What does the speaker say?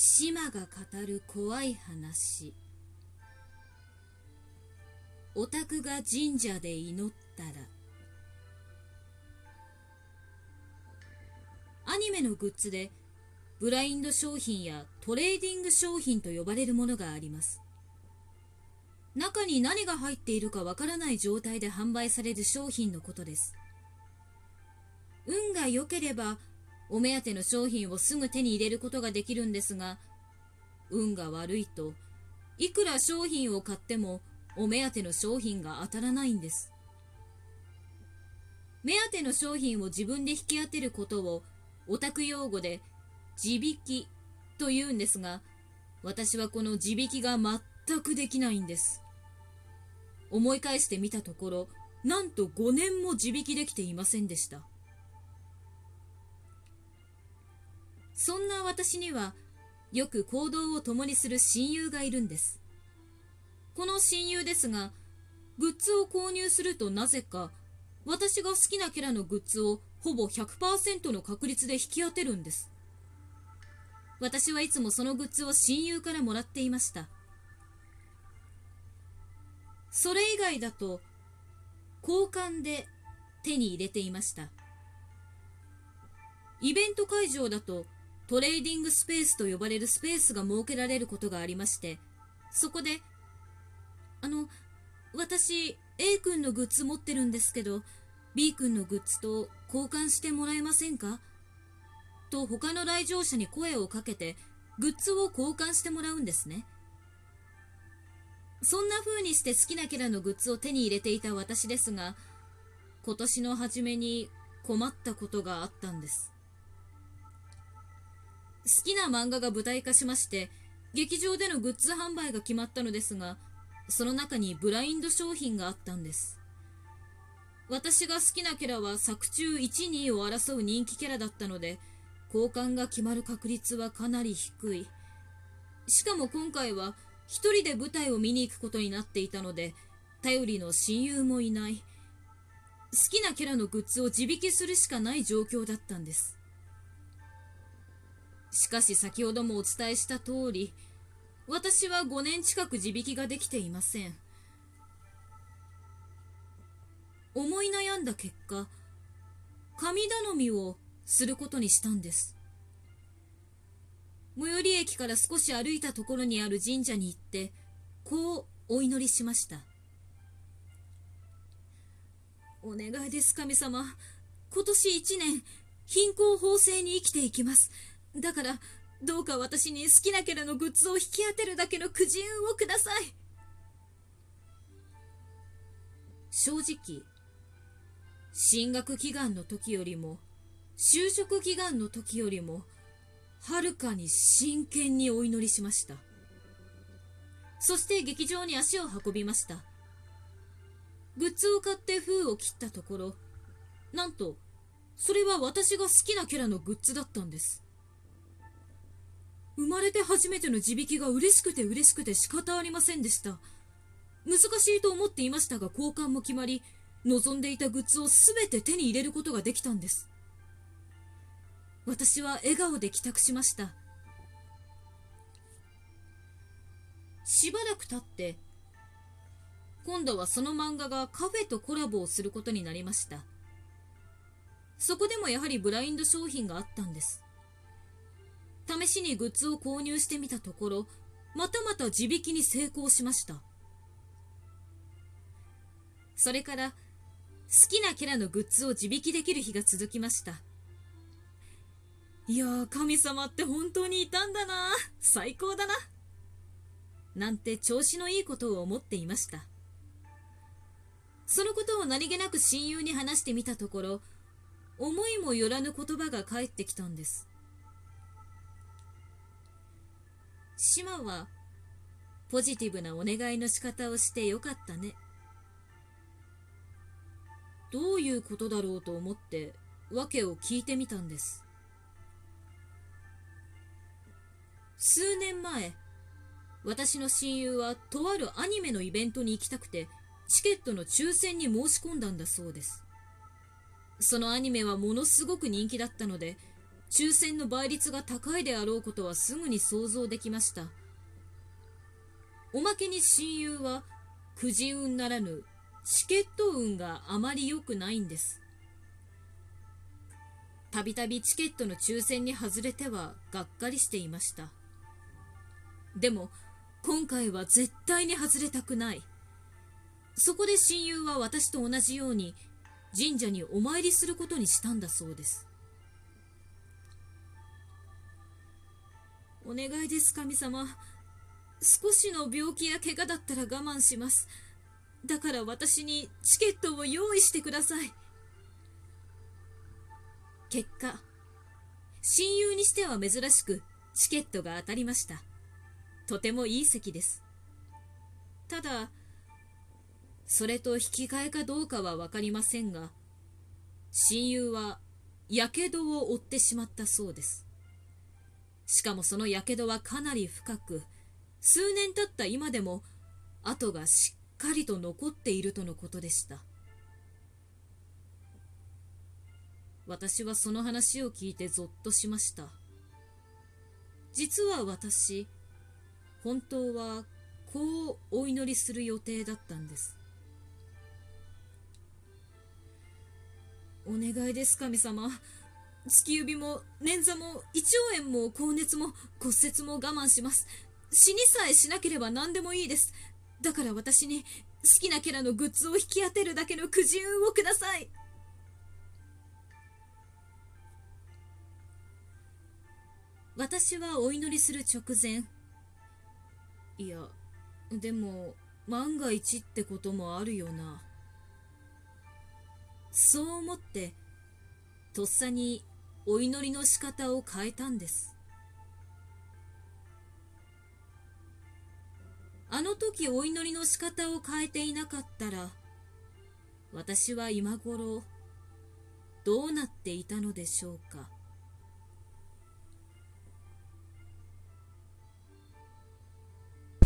島が語る怖い話。オタクが神社で祈ったら。アニメのグッズでブラインド商品やトレーディング商品と呼ばれるものがあります。中に何が入っているかわからない状態で販売される商品のことです。運が良ければお目当ての商品をすぐ手に入れることができるんですが運が悪いといくら商品を買ってもお目当ての商品が当たらないんです。目当ての商品を自分で引き当てることをオタク用語で地引きと言うんですが私はこの地引きが全くできないんです。思い返してみたところなんと5年も地引きできていませんでした。そんな私にはよく行動を共にする親友がいるんです。この親友ですがグッズを購入するとなぜか私が好きなキャラのグッズをほぼ100%の確率で引き当てるんです。私はいつもそのグッズを親友からもらっていました。それ以外だと交換で手に入れていました。イベント会場だとトレーディングスペースと呼ばれるスペースが設けられることがありましてそこであの私 A 君のグッズ持ってるんですけど B 君のグッズと交換してもらえませんか？と他の来場者に声をかけてグッズを交換してもらうんですね。そんな風にして好きなキャラのグッズを手に入れていた私ですが今年の初めに困ったことがあったんです。好きな漫画が舞台化しまして劇場でのグッズ販売が決まったのですがその中にブラインド商品があったんです。私が好きなキャラは作中1、2を争う人気キャラだったので交換が決まる確率はかなり低い。しかも今回は一人で舞台を見に行くことになっていたので頼りの親友もいない。好きなキャラのグッズを自引きするしかない状況だったんです。しかし先ほどもお伝えした通り、私は5年近く地引きができていません。思い悩んだ結果、神頼みをすることにしたんです。最寄り駅から少し歩いたところにある神社に行って、こうお祈りしました。お願いです、神様。今年一年、貧困法制に生きていきます。だからどうか私に好きなキャラのグッズを引き当てるだけのくじ運をください。正直進学祈願の時よりも就職祈願の時よりもはるかに真剣にお祈りしました。そして劇場に足を運びました。グッズを買って封を切ったところなんとそれは私が好きなキャラのグッズだったんです。生まれて初めての地引きが嬉しくて嬉しくて仕方ありませんでした。難しいと思っていましたが交換も決まり望んでいたグッズを全て手に入れることができたんです。私は笑顔で帰宅しました。しばらく経って今度はその漫画がカフェとコラボをすることになりました。そこでもやはりブラインド商品があったんです。試しにグッズを購入してみたところまたまた地引きに成功しました。それから好きなキャラのグッズを地引きできる日が続きました。いやー神様って本当にいたんだな最高だな。なんて調子のいいことを思っていました。そのことを何気なく親友に話してみたところ思いもよらぬ言葉が返ってきたんです。島はポジティブなお願いの仕方をしてよかったね。どういうことだろうと思って訳を聞いてみたんです。数年前私の親友はとあるアニメのイベントに行きたくてチケットの抽選に申し込んだんだそうです。そのアニメはものすごく人気だったので抽選の倍率が高いであろうことはすぐに想像できました。おまけに親友はくじ運ならぬチケット運があまり良くないんです。たびたびチケットの抽選に外れてはがっかりしていました。でも今回は絶対に外れたくない。そこで親友は私と同じように神社にお参りすることにしたんだそうです。お願いです神様。少しの病気や怪我だったら我慢します。だから私にチケットを用意してください。結果親友にしては珍しくチケットが当たりました。とてもいい席です。ただそれと引き換えかどうかは分かりませんが親友はやけどを負ってしまったそうです。しかもそのやけどはかなり深く数年経った今でも跡がしっかりと残っているとのことでした。私はその話を聞いてゾッとしました。実は私本当はこうお祈りする予定だったんです。お願いです神様。突き指も捻挫も胃腸炎も高熱も骨折も我慢します。死にさえしなければ何でもいいです。だから私に好きなキャラのグッズを引き当てるだけのくじ運をください。私はお祈りする直前。いやでも万が一ってこともあるよな。そう思ってとっさにお祈りの仕方を変えたんです。あの時お祈りの仕方を変えていなかったら私は今頃どうなっていたのでしょうか。